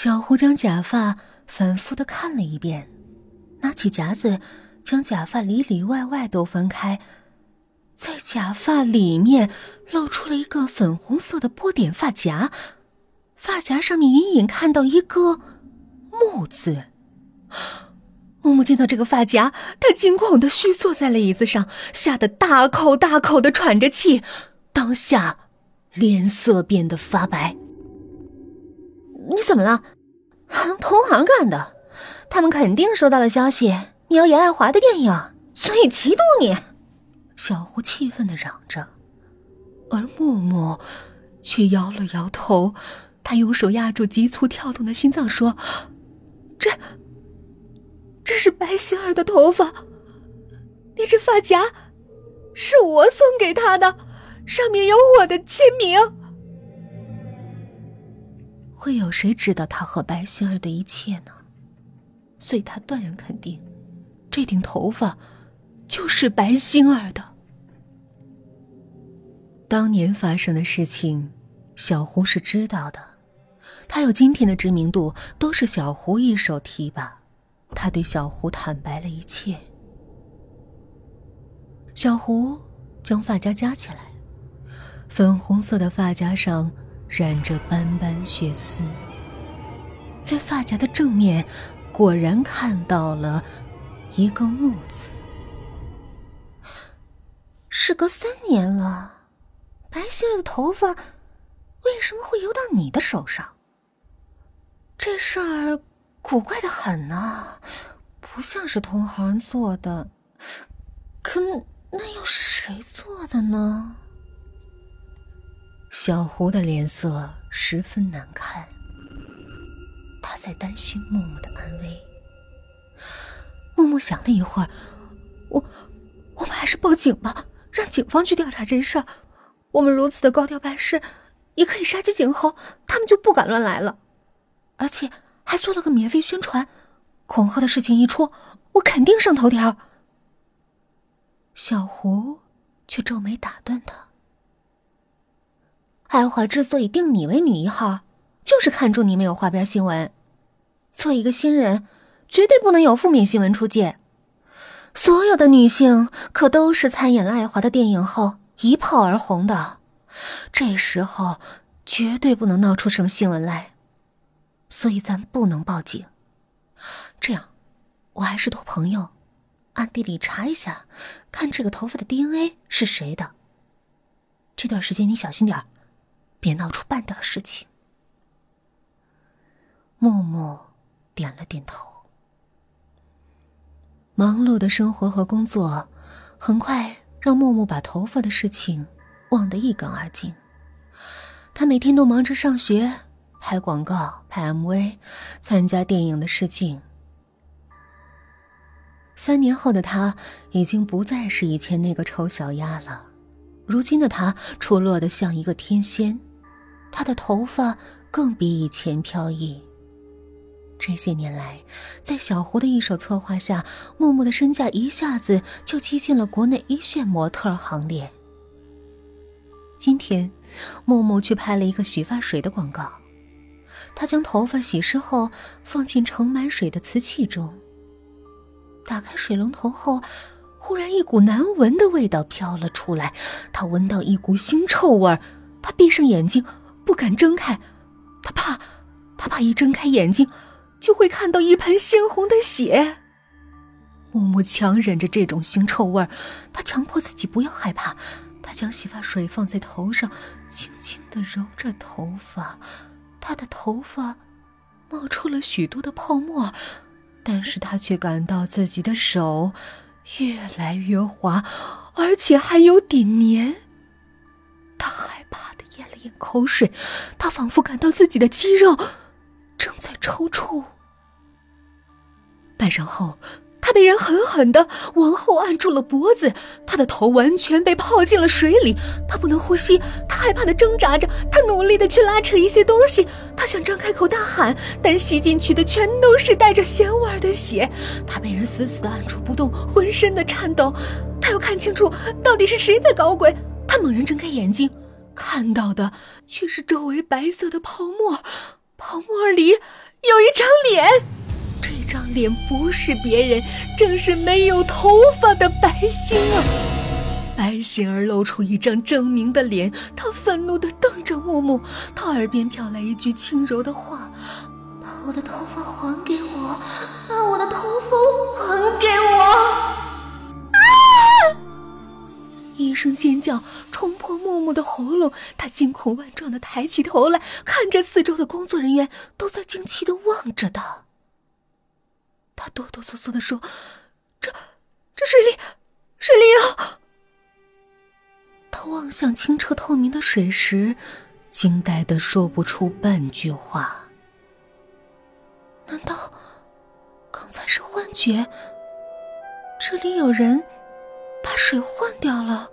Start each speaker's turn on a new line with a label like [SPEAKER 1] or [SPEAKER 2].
[SPEAKER 1] 小胡将假发反复的看了一遍，拿起夹子，将假发里里外外都分开，在假发里面露出了一个粉红色的波点发夹，发夹上面隐隐看到一个“木”字。木木见到这个发夹，他惊恐的虚坐在了椅子上，吓得大口大口的喘着气，当下脸色变得发白。你怎么了？同行干的，他们肯定收到了消息，你要演爱华的电影，所以嫉妒你。小胡气愤的嚷着，而木木却摇了摇头，他用手压住急促跳动的心脏，说：“这，这是白心儿的头发，那只发夹是我送给他的，上面有我的签名。”会有谁知道他和白星儿的一切呢？所以他断然肯定，这顶头发就是白星儿的。当年发生的事情，小胡是知道的。他有今天的知名度，都是小胡一手提拔。他对小胡坦白了一切。小胡将发夹夹起来，粉红色的发夹上。染着斑斑血丝，在发夹的正面，果然看到了一个“木”字。事隔三年了，白心儿的头发为什么会游到你的手上？这事儿古怪的很呢，不像是同行做的，可那又是谁做的呢？小胡的脸色十分难看，他在担心木木的安危。默默想了一会儿，我，我们还是报警吧，让警方去调查这事儿。我们如此的高调办事，也可以杀鸡儆猴，他们就不敢乱来了。而且还做了个免费宣传，恐吓的事情一出，我肯定上头条。小胡却皱眉打断他。爱华之所以定你为女一号，就是看中你没有花边新闻。做一个新人，绝对不能有负面新闻出界。所有的女性可都是参演了爱华的电影后一炮而红的，这时候绝对不能闹出什么新闻来。所以咱不能报警。这样，我还是托朋友，暗地里查一下，看这个头发的 DNA 是谁的。这段时间你小心点儿。别闹出半点事情。木木点了点头。忙碌的生活和工作，很快让木木把头发的事情忘得一干二净。他每天都忙着上学、拍广告、拍 MV、参加电影的试镜。三年后的他，已经不再是以前那个丑小鸭了。如今的他，出落的像一个天仙。他的头发更比以前飘逸。这些年来，在小胡的一手策划下，默默的身价一下子就挤进了国内一线模特行列。今天，默默去拍了一个洗发水的广告。他将头发洗湿后放进盛满水的瓷器中。打开水龙头后，忽然一股难闻的味道飘了出来。他闻到一股腥臭味儿，他闭上眼睛。不敢睁开，他怕，他怕一睁开眼睛，就会看到一盆鲜红的血。木木强忍着这种腥臭味儿，他强迫自己不要害怕。他将洗发水放在头上，轻轻的揉着头发，他的头发冒出了许多的泡沫，但是他却感到自己的手越来越滑，而且还有点黏。咽了咽口水，他仿佛感到自己的肌肉正在抽搐。半晌后，他被人狠狠的往后按住了脖子，他的头完全被泡进了水里，他不能呼吸，他害怕的挣扎着，他努力的去拉扯一些东西，他想张开口大喊，但吸进去的全都是带着咸味的血。他被人死死的按住不动，浑身的颤抖。他要看清楚到底是谁在搞鬼，他猛然睁开眼睛。看到的却是周围白色的泡沫，泡沫里有一张脸，这张脸不是别人，正是没有头发的白星儿。白星儿露出一张狰狞的脸，他愤怒的瞪着木木，他耳边飘来一句轻柔的话：“把我的头发还给我，把我的头发还给我！”声尖叫冲破木木的喉咙，他惊恐万状的抬起头来，看着四周的工作人员都在惊奇的望着他。他哆哆嗦嗦的说：“这，这水里，水里有。”他望向清澈透明的水时，惊呆的说不出半句话。难道刚才是幻觉？这里有人？把水换掉了。